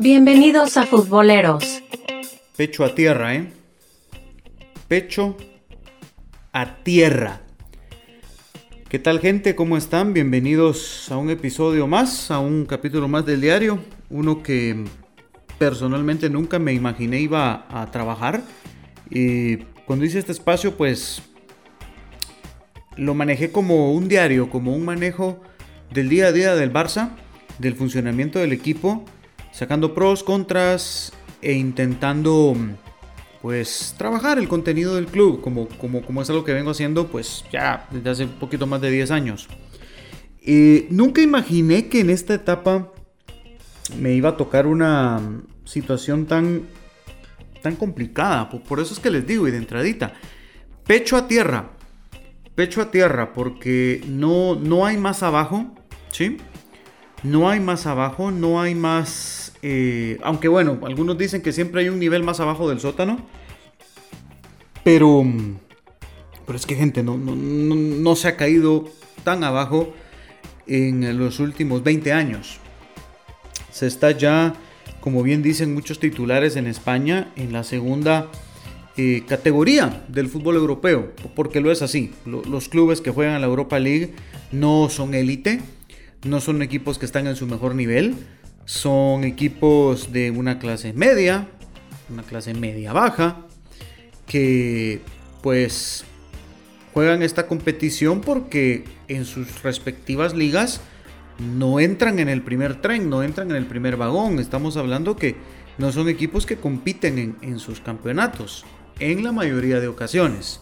Bienvenidos a Futboleros. Pecho a tierra, ¿eh? Pecho a tierra. ¿Qué tal gente? ¿Cómo están? Bienvenidos a un episodio más, a un capítulo más del diario. Uno que personalmente nunca me imaginé iba a trabajar. Y cuando hice este espacio, pues lo manejé como un diario, como un manejo del día a día del Barça, del funcionamiento del equipo sacando pros, contras e intentando pues trabajar el contenido del club como, como, como es algo que vengo haciendo pues ya desde hace un poquito más de 10 años. y nunca imaginé que en esta etapa me iba a tocar una situación tan, tan complicada. Por eso es que les digo y de entradita, pecho a tierra, pecho a tierra, porque no, no hay más abajo, ¿sí? No hay más abajo, no hay más... Eh, aunque bueno, algunos dicen que siempre hay un nivel más abajo del sótano. Pero... Pero es que gente, no, no, se ha caído tan abajo en los últimos 20 años. Se está ya, como bien dicen muchos titulares en España, en la segunda eh, categoría del fútbol europeo. Porque lo es así. Los clubes que juegan en la Europa League no son élite no son equipos que están en su mejor nivel, son equipos de una clase media, una clase media baja, que pues juegan esta competición porque en sus respectivas ligas no entran en el primer tren, no entran en el primer vagón. Estamos hablando que no son equipos que compiten en, sus campeonatos, en la mayoría de ocasiones.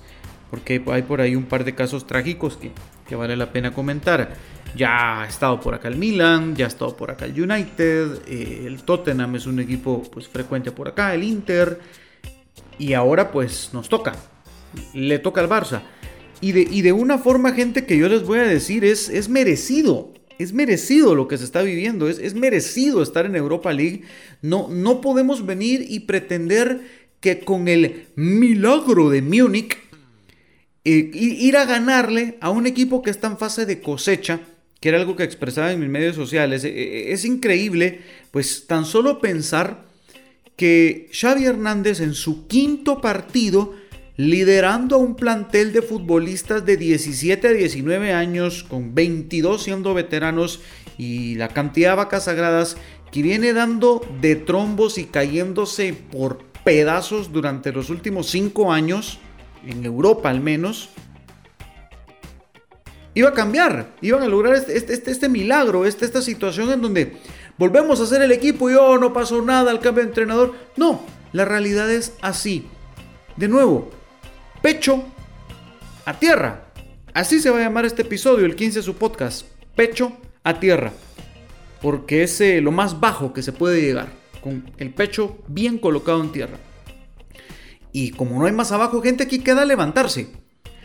Porque hay por ahí un par de casos trágicos que, que vale la pena comentar. Ya ha estado por acá el Milan, ya ha estado por acá el United, eh, el Tottenham es un equipo pues frecuente por acá, el Inter. Y ahora pues nos toca, le toca al Barça. Y de, de una forma, gente, que yo les voy a decir, es, es merecido. Es merecido lo que se está viviendo, es, es merecido estar en Europa League. No, no podemos venir y pretender que con el milagro de Múnich eh, ir a ganarle a un equipo que está en fase de cosecha que era algo que expresaba en mis medios sociales, e, e, es increíble, pues tan solo pensar que Xavi Hernández en su quinto partido, liderando a un plantel de futbolistas de 17 a 19 años, con 22 siendo veteranos y la cantidad de vacas sagradas, que viene dando de trombos y cayéndose por pedazos durante los últimos 5 años, en Europa al menos, iba a cambiar, iban a lograr este, este, este, este milagro, esta situación en donde volvemos a hacer el equipo y oh, no pasó nada al cambio de entrenador. No, la realidad es así. De nuevo, pecho a tierra. Así se va a llamar este episodio, el 15 de su podcast. Pecho a tierra. Porque es eh, lo más bajo que se puede llegar. Con el pecho bien colocado en tierra. Y como no hay más abajo, gente, aquí queda levantarse.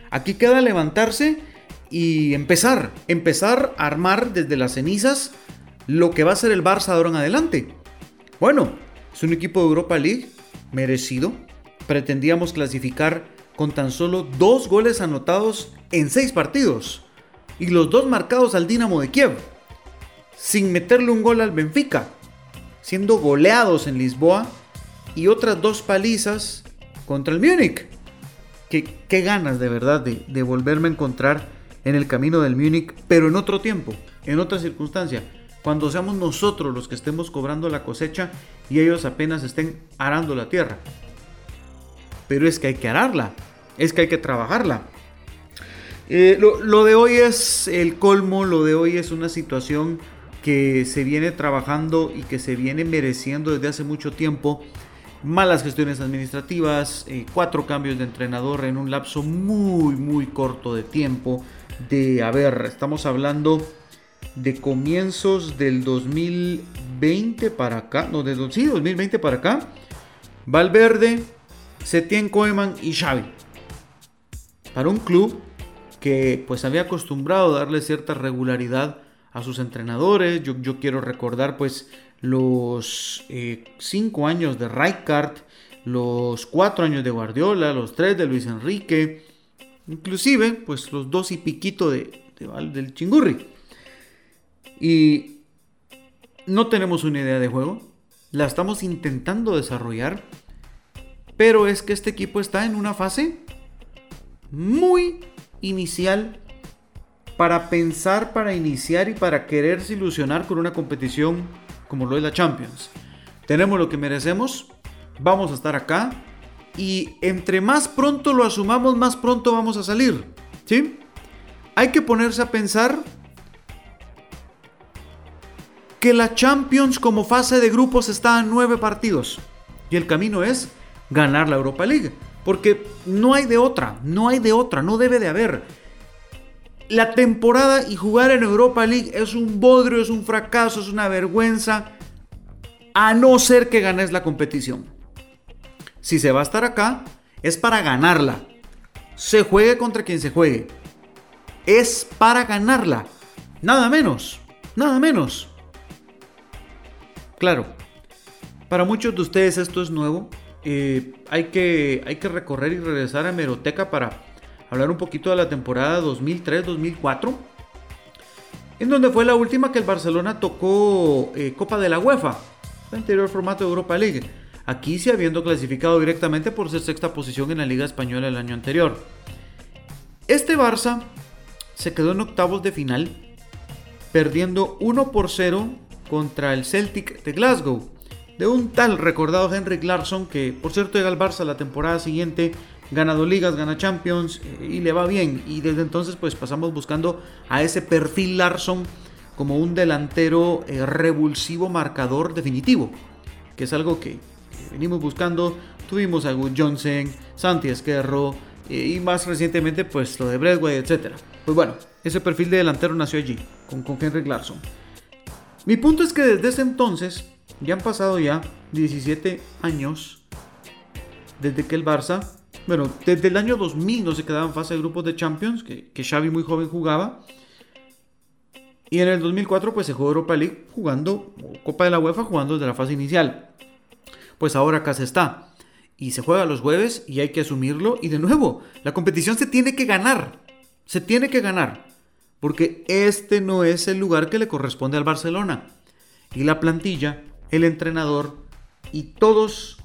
Aquí queda levantarse y empezar, empezar a armar desde las cenizas lo que va a ser el Barça de ahora en adelante. Bueno, es un equipo de Europa League merecido. Pretendíamos clasificar con tan solo dos goles anotados en seis partidos y los dos marcados al Dinamo de Kiev, sin meterle un gol al Benfica, siendo goleados en Lisboa y otras dos palizas contra el Múnich. Qué, ganas de verdad de volverme a encontrar en el camino del Múnich, pero en otro tiempo, en otra circunstancia, cuando seamos nosotros los que estemos cobrando la cosecha y ellos apenas estén arando la tierra. Pero es que hay que ararla, es que hay que trabajarla. Eh, lo, de hoy es el colmo, lo de hoy es una situación que se viene trabajando y que se viene mereciendo desde hace mucho tiempo. Malas gestiones administrativas, eh, cuatro cambios de entrenador en un lapso muy, muy corto de tiempo de, a ver, estamos hablando de comienzos del 2020 para acá, no, de, sí, 2020 para acá, Valverde, Setien Koeman y Xavi. Para un club que pues había acostumbrado a darle cierta regularidad a sus entrenadores. Yo, yo quiero recordar pues los 5 eh, años de Rijkaard, los 4 años de Guardiola, los 3 de Luis Enrique, Inclusive, pues los dos y piquito de, del chingurri. Y no tenemos una idea de juego. la estamos intentando desarrollar, pero es que este equipo está en una fase muy inicial para pensar, para iniciar y para quererse ilusionar con una competición como lo es la Champions. Tenemos lo que merecemos, vamos a estar acá y entre más pronto lo asumamos, más pronto vamos a salir. ¿Sí? Hay que ponerse a pensar que la Champions como fase de grupos está a nueve partidos y el camino es ganar la Europa League. Porque no hay de otra, no hay de otra, no debe de haber. La temporada y jugar en Europa League es un bodrio, es un fracaso, es una vergüenza, a no ser que ganes la competición. Si se va a estar acá, es para ganarla. Se juegue contra quien se juegue. Es para ganarla. Nada menos, nada menos. Claro, para muchos de ustedes esto es nuevo. Eh, hay, que, hay que recorrer y regresar a Meroteca para hablar un poquito de la temporada 2003-2004. En donde fue la última que el Barcelona tocó eh, Copa de la UEFA, el anterior formato de Europa League. Aquí sí habiendo clasificado directamente por ser sexta posición en la Liga Española el año anterior. Este Barça se quedó en octavos de final, perdiendo 1 por 0 contra el Celtic de Glasgow, de un tal recordado Henrik Larsson que por cierto llega al Barça la temporada siguiente, gana dos ligas, gana Champions eh, y le va bien. Y desde entonces pues pasamos buscando a ese perfil Larsson como un delantero eh, revulsivo marcador definitivo, que es algo que venimos buscando. Tuvimos a Wood Johnson, Santi Esquerro eh, y más recientemente pues lo de Bradway, etc. Pues bueno, ese perfil de delantero nació allí, con, con Henrik Larsson. Mi punto es que desde ese entonces, ya han pasado ya 17 años desde que el Barça, bueno, desde el año 2000 no se quedaba en fase de grupos de Champions, que, que Xavi muy joven jugaba. Y en el 2004 pues se jugó Europa League jugando, Copa de la UEFA jugando desde la fase inicial. Pues ahora acá se está. Y se juega los jueves y hay que asumirlo. Y de nuevo, la competición se tiene que ganar. Se tiene que ganar porque este no es el lugar que le corresponde al Barcelona. Y la plantilla, el entrenador y todos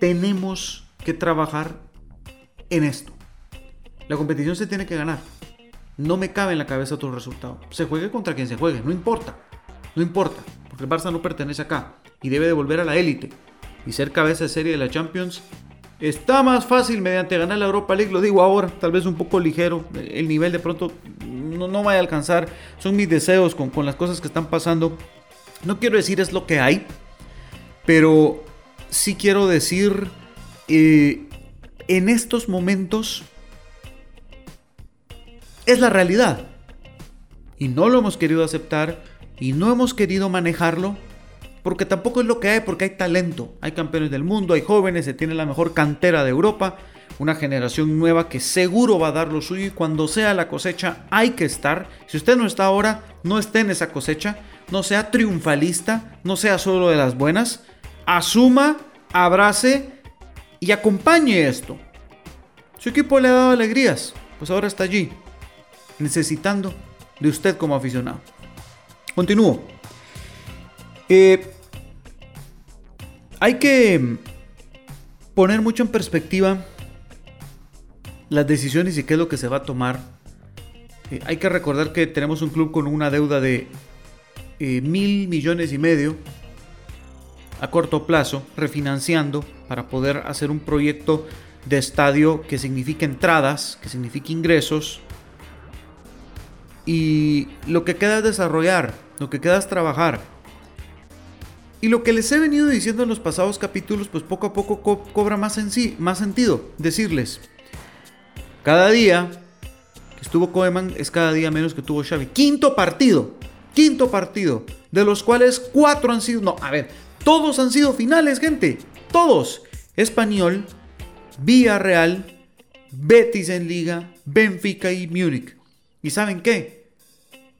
tenemos que trabajar en esto. La competición se tiene que ganar. No me cabe en la cabeza otro resultado. Se juegue contra quien se juegue, no importa. No importa, porque el Barça no pertenece acá y debe de volver a la élite. Y ser cabeza de serie de la Champions está más fácil mediante ganar la Europa League, lo digo ahora, tal vez un poco ligero. El nivel de pronto no, no vaya a alcanzar. Son mis deseos con, las cosas que están pasando. No quiero decir es lo que hay, pero sí quiero decir, eh, en estos momentos es la realidad. Y no lo hemos querido aceptar y no hemos querido manejarlo porque tampoco es lo que hay, porque hay talento, hay campeones del mundo, hay jóvenes, se tiene la mejor cantera de Europa una generación nueva que seguro va a dar lo suyo y cuando sea la cosecha hay que estar. Si usted no está ahora, no esté en esa cosecha, no sea triunfalista, no sea solo de las buenas, asuma, abrace y acompañe esto. Su equipo le ha dado alegrías, pues ahora está allí, necesitando de usted como aficionado. Continúo. Eh, hay que poner mucho en perspectiva las decisiones y qué es lo que se va a tomar. Eh, hay que recordar que tenemos un club con una deuda de eh, mil millones y medio a corto plazo, refinanciando para poder hacer un proyecto de estadio que signifique entradas, que signifique ingresos. Y lo que queda es desarrollar, lo que queda es trabajar. Y lo que les he venido diciendo en los pasados capítulos, pues poco a poco cobra más, en sí, más sentido. Decirles, cada día que estuvo Koeman es cada día menos que tuvo Xavi. Quinto partido. Quinto partido. De los cuales cuatro han sido... No, a ver. Todos han sido finales, gente. Todos. Español, Villarreal, Betis en Liga, Benfica y Múnich. ¿Y saben qué?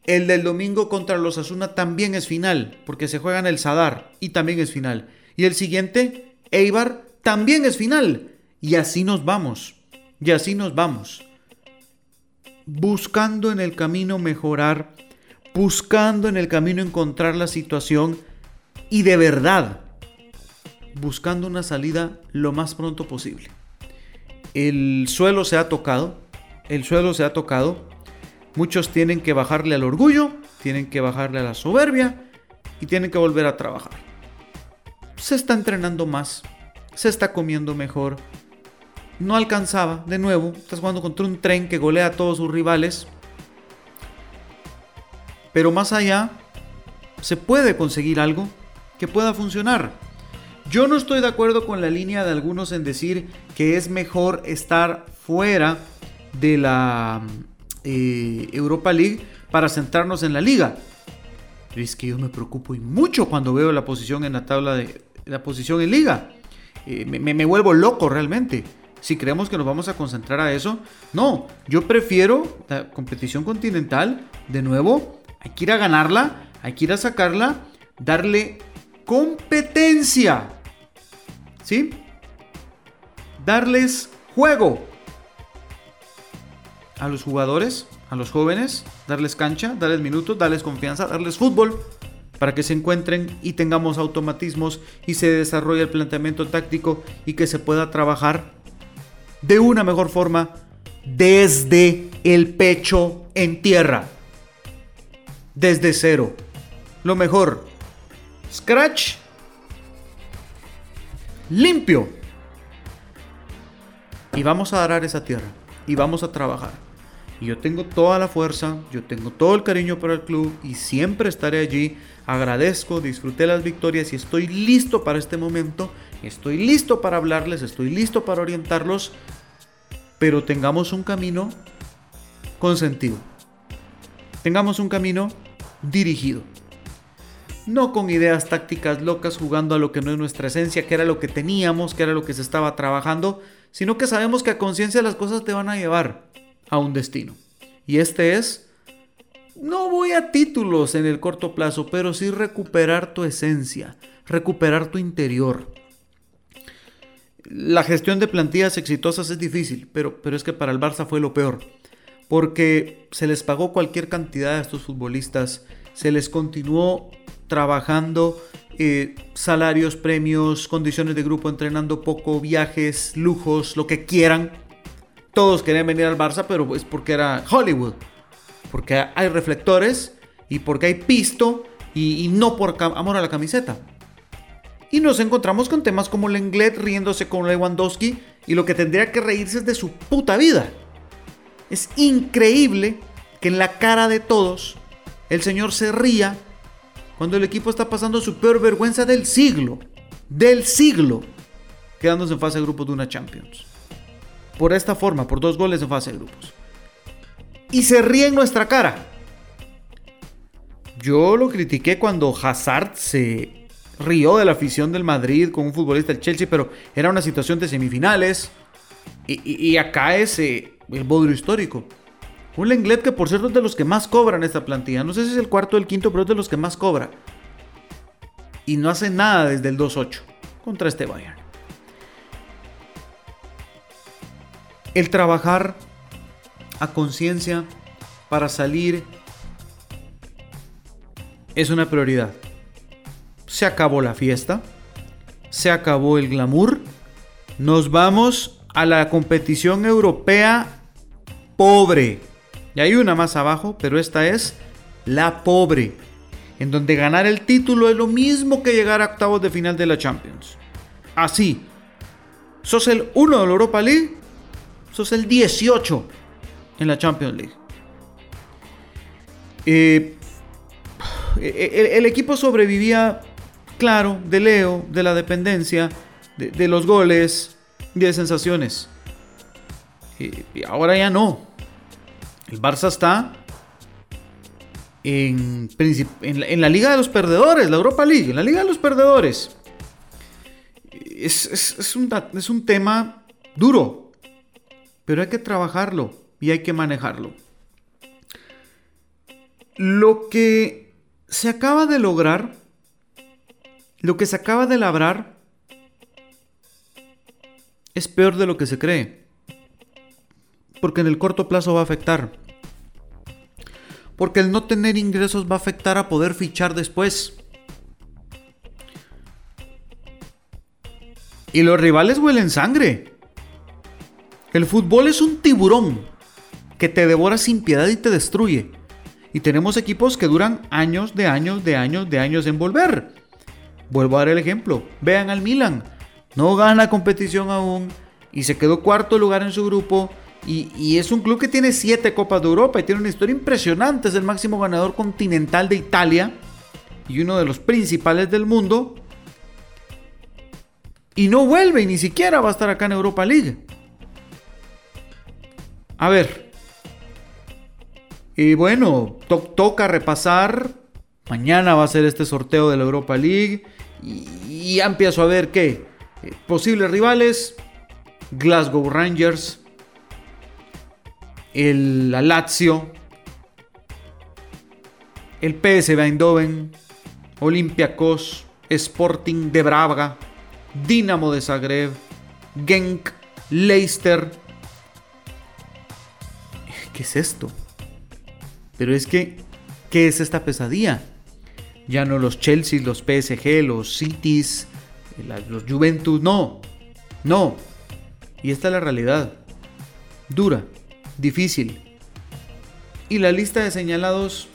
El del domingo contra los Asuna también es final, porque se juega en el Sadar y también es final. Y el siguiente, Eibar, también es final. Y así nos vamos. Y así nos vamos. Buscando en el camino mejorar, buscando en el camino encontrar la situación y de verdad, buscando una salida lo más pronto posible. El suelo se ha tocado, el suelo se ha tocado. Muchos tienen que bajarle al orgullo, tienen que bajarle a la soberbia y tienen que volver a trabajar. Se está entrenando más, se está comiendo mejor. No alcanzaba, de nuevo, estás jugando contra un tren que golea a todos sus rivales. Pero más allá, se puede conseguir algo que pueda funcionar. Yo no estoy de acuerdo con la línea de algunos en decir que es mejor estar fuera de la Europa League para centrarnos en la liga. es que yo me preocupo y mucho cuando veo la posición en la tabla de la posición en liga. Eh, me, me, vuelvo loco realmente. Si creemos que nos vamos a concentrar a eso, no. Yo prefiero la competición continental. De nuevo, hay que ir a ganarla, hay que ir a sacarla, darle competencia. ¿Sí? Darles juego a los jugadores, a los jóvenes, darles cancha, darles minutos, darles confianza, darles fútbol para que se encuentren y tengamos automatismos y se desarrolle el planteamiento táctico y que se pueda trabajar de una mejor forma desde el pecho en tierra. Desde cero. Lo mejor. Scratch. Limpio. Y vamos a arar esa tierra. Y vamos a trabajar. Yo tengo toda la fuerza, yo tengo todo el cariño para el club y siempre estaré allí. Agradezco, disfruté las victorias y estoy listo para este momento. Estoy listo para hablarles, estoy listo para orientarlos. Pero tengamos un camino con sentido. Tengamos un camino dirigido. No con ideas tácticas locas jugando a lo que no es nuestra esencia, que era lo que teníamos, que era lo que se estaba trabajando, sino que sabemos que a conciencia las cosas te van a llevar a un destino. Y este es, no voy a títulos en el corto plazo, pero sí recuperar tu esencia, recuperar tu interior. La gestión de plantillas exitosas es difícil, pero, pero es que para el Barça fue lo peor. Porque se les pagó cualquier cantidad a estos futbolistas, se les continuó trabajando eh, salarios, premios, condiciones de grupo, entrenando poco, viajes, lujos, lo que quieran. Todos querían venir al Barça, pero es porque era Hollywood. Porque hay reflectores y porque hay pisto y, no por amor a la camiseta. Y nos encontramos con temas como Lenglet riéndose con Lewandowski y lo que tendría que reírse es de su puta vida. Es increíble que en la cara de todos el señor se ría cuando el equipo está pasando su peor vergüenza del siglo, del siglo, quedándose en fase de grupos de una Champions. Por esta forma, por dos goles en fase de grupos. Y se ríe en nuestra cara. Yo lo critiqué cuando Hazard se rió de la afición del Madrid con un futbolista del Chelsea, pero era una situación de semifinales. Y, acá es eh, el bodrio histórico. Un Lenglet que por cierto es de los que más cobran esta plantilla. No sé si es el cuarto o el quinto, pero es de los que más cobra. Y no hace nada desde el 2-8 contra este Bayern. El trabajar a conciencia para salir es una prioridad. Se acabó la fiesta, se acabó el glamour, nos vamos a la competición europea pobre. Y hay una más abajo, pero esta es la pobre, en donde ganar el título es lo mismo que llegar a octavos de final de la Champions. Así, sos el 1 de la Europa League, sos el 18 en la Champions League. Eh, el, equipo sobrevivía, claro, de Leo, de la dependencia, de, los goles, de sensaciones. y ahora ya no. El Barça está en, la, Liga de los Perdedores, la Europa League, en la Liga de los Perdedores. Es, un, es un tema duro, pero hay que trabajarlo y hay que manejarlo. Lo que se acaba de lograr, lo que se acaba de labrar, es peor de lo que se cree porque en el corto plazo va a afectar. Porque el no tener ingresos va a afectar a poder fichar después. Y los rivales huelen sangre. El fútbol es un tiburón que te devora sin piedad y te destruye. Y tenemos equipos que duran años de años de años de años en volver. Vuelvo a dar el ejemplo. Vean al Milan. No gana competición aún y se quedó cuarto lugar en su grupo. Y, es un club que tiene siete Copas de Europa y tiene una historia impresionante. Es el máximo ganador continental de Italia y uno de los principales del mundo. Y no vuelve y ni siquiera va a estar acá en Europa League. A ver. Y bueno, toca repasar. Mañana va a ser este sorteo de la Europa League. Y, ya empiezo a ver qué. Eh, posibles rivales. Glasgow Rangers. El Lazio. El PSV Eindhoven. Olympiacos. Sporting de Braga. Dinamo de Zagreb. Genk. Leicester. ¿Qué es esto? Pero es que, ¿qué es esta pesadilla? Ya no los Chelsea, los PSG, los Cities, los Juventus, no, no. Y esta es la realidad. Dura, difícil. Y la lista de señalados,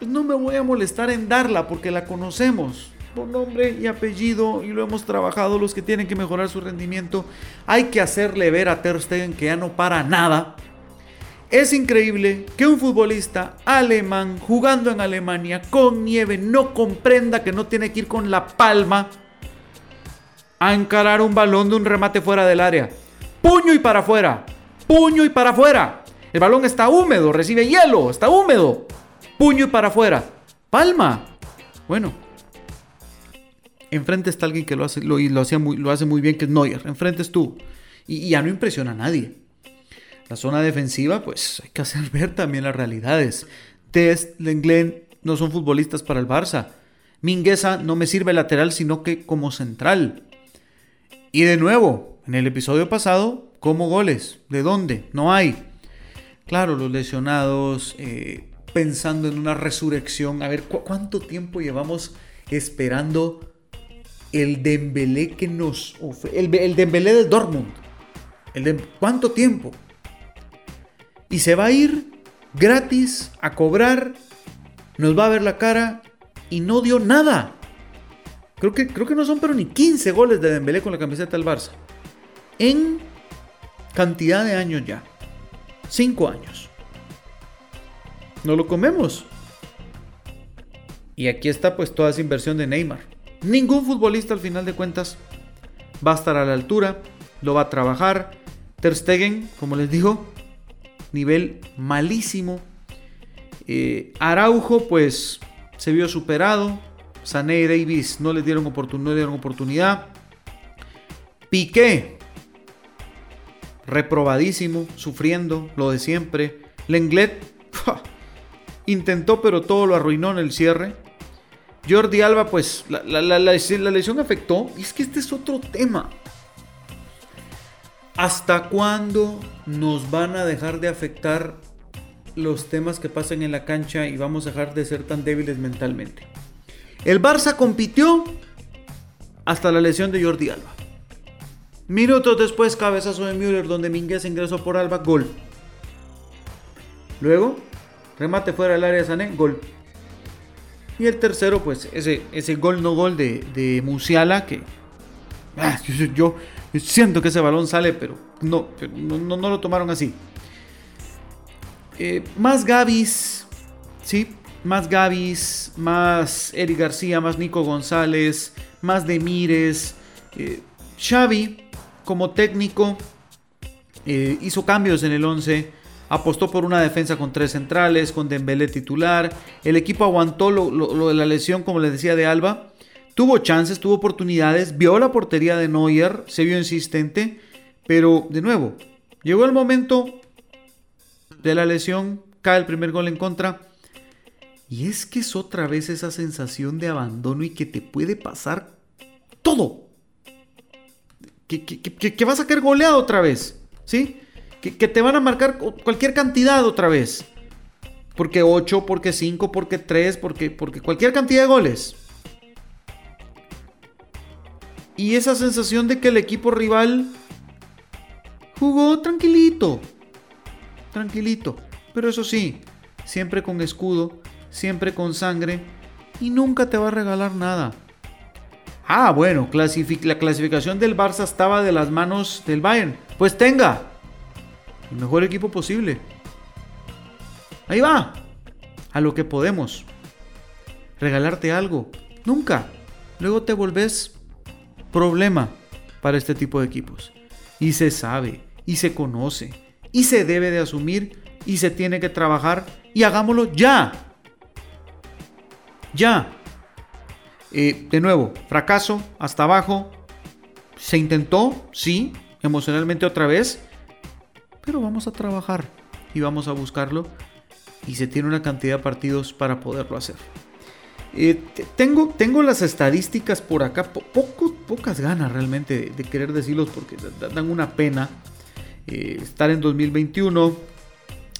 pues no me voy a molestar en darla porque la conocemos. Por nombre y apellido y lo hemos trabajado los que tienen que mejorar su rendimiento. Hay que hacerle ver a Ter Stegen que ya no para nada es increíble que un futbolista alemán jugando en Alemania con nieve no comprenda que no tiene que ir con la palma a encarar un balón de un remate fuera del área. Puño y para afuera. Puño y para afuera. El balón está húmedo, recibe hielo, está húmedo. Puño y para afuera. Palma. Bueno. Enfrente está alguien que lo hace, lo, muy, hace muy bien, que es Neuer. Enfrente es tú. y ya no impresiona a nadie. La zona defensiva, pues hay que hacer ver también las realidades. Test, Lenglen no son futbolistas para el Barça. Mingueza no me sirve lateral, sino que como central. Y de nuevo, en el episodio pasado, como goles. ¿De dónde? No hay. Claro, los lesionados, eh, pensando en una resurrección. A ver, ¿cuánto tiempo llevamos esperando el Dembélé que nos el, el Dembélé del Dortmund? El de, ¿Cuánto tiempo? Y se va a ir gratis a cobrar, nos va a ver la cara y no dio nada. Creo que, creo que no son pero ni 15 goles de Dembélé con la camiseta del Barça. En cantidad de años ya. 5 años. No lo comemos. Y aquí está pues toda esa inversión de Neymar. Ningún futbolista al final de cuentas va a estar a la altura, lo va a trabajar. Ter Stegen, como les digo, nivel malísimo. Eh, Araujo pues se vio superado. Sané y Davis no le dieron, dieron oportunidad. Piqué, reprobadísimo, sufriendo, lo de siempre. Lenglet intentó, pero todo lo arruinó en el cierre. Jordi Alba, pues la, la, lesión afectó. Y es que este es otro tema. ¿Hasta cuándo nos van a dejar de afectar los temas que pasan en la cancha y vamos a dejar de ser tan débiles mentalmente? El Barça compitió hasta la lesión de Jordi Alba. Minutos después, cabezazo de Müller, donde Minguez ingresó por Alba, gol. Luego, remate fuera del área de Sané, gol. Y el tercero, pues ese, ese gol no gol de, de que ah, yo, Siento que ese balón sale, pero no, no, lo tomaron así. Eh, más Gavis, ¿sí? Más Gavis, más Eric García, más Nico González, más Demires. Eh, Xavi, como técnico, eh, hizo cambios en el 11. Apostó por una defensa con tres centrales, con Dembélé titular. El equipo aguantó lo de la lesión, como les decía, de Alba. Tuvo chances, tuvo oportunidades, vio la portería de Neuer, se vio insistente, pero de nuevo, llegó el momento de la lesión, cae el primer gol en contra. Y es que es otra vez esa sensación de abandono y que te puede pasar todo. Que, vas a caer goleado otra vez. ¿Sí? Que, te van a marcar cualquier cantidad otra vez. Porque 8, porque 5, porque 3, porque, porque cualquier cantidad de goles. Y esa sensación de que el equipo rival jugó tranquilito, tranquilito. Pero eso sí, siempre con escudo, siempre con sangre y nunca te va a regalar nada. Ah, bueno, la clasificación del Barça estaba de las manos del Bayern. Pues tenga el mejor equipo posible. Ahí va, a lo que podemos. Regalarte algo, nunca. Luego te volvés problema para este tipo de equipos. Y se sabe, y se conoce, y se debe de asumir, y se tiene que trabajar, y hagámoslo ya. Ya. Eh, de nuevo, fracaso, hasta abajo. Se intentó, sí, emocionalmente otra vez, pero vamos a trabajar y vamos a buscarlo y se tiene una cantidad de partidos para poderlo hacer. Eh, tengo, tengo las estadísticas por acá, poco, pocas ganas realmente de, querer decirlos porque dan una pena eh, estar en 2021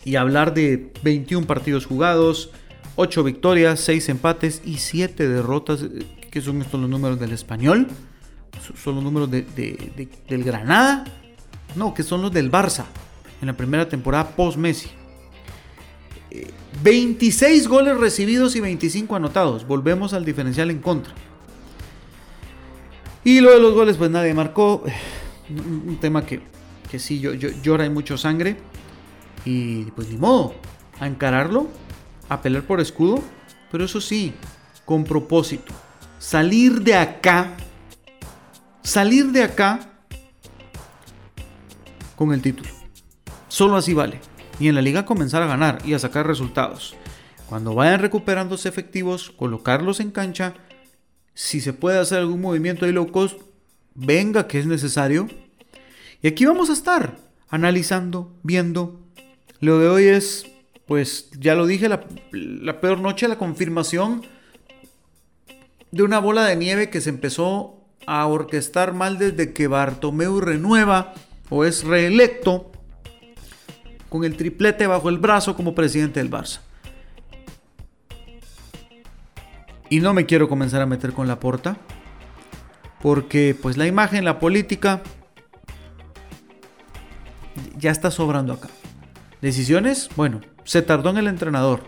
y hablar de 21 partidos jugados, 8 victorias, 6 empates y 7 derrotas, eh, que son estos los números del español, son los números del Granada, no, que son los del Barça en la primera temporada post-Messi. 26 goles recibidos y 25 anotados. Volvemos al diferencial en contra. Y lo de los goles, pues nadie marcó. Un tema que, que sí yo, llora y mucho sangre. Y pues ni modo. A encararlo. A pelear por escudo. Pero eso sí, con propósito. Salir de acá. Salir de acá. Con el título. Solo así vale y en la liga comenzar a ganar y a sacar resultados. Cuando vayan recuperándose efectivos, colocarlos en cancha. Si se puede hacer algún movimiento de low cost, venga que es necesario. Y aquí vamos a estar analizando, viendo. Lo de hoy es, pues ya lo dije, la, la peor noche, la confirmación de una bola de nieve que se empezó a orquestar mal desde que Bartomeu renueva o es reelecto con el triplete bajo el brazo como presidente del Barça. Y no me quiero comenzar a meter con la porta, porque pues la imagen, la política, ya está sobrando acá. Decisiones, bueno, se tardó en el entrenador.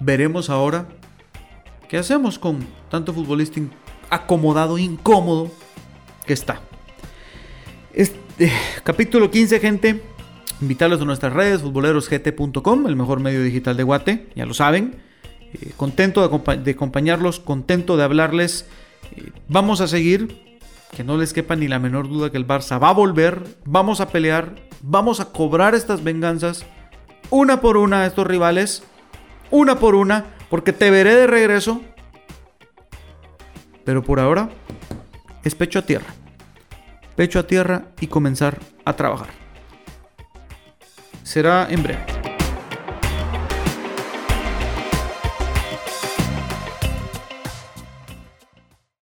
Veremos ahora qué hacemos con tanto futbolista acomodado, incómodo que está. Este, capítulo 15, gente. Invitarlos a nuestras redes, futbolerosgt.com, el mejor medio digital de Guate, ya lo saben. Eh, contento de, acompañarlos, contento de hablarles. Eh, vamos a seguir, que no les quepa ni la menor duda que el Barça va a volver, vamos a pelear, vamos a cobrar estas venganzas, una por una a estos rivales, una por una, porque te veré de regreso. Pero por ahora, es pecho a tierra. Pecho a tierra y comenzar a trabajar será en breve.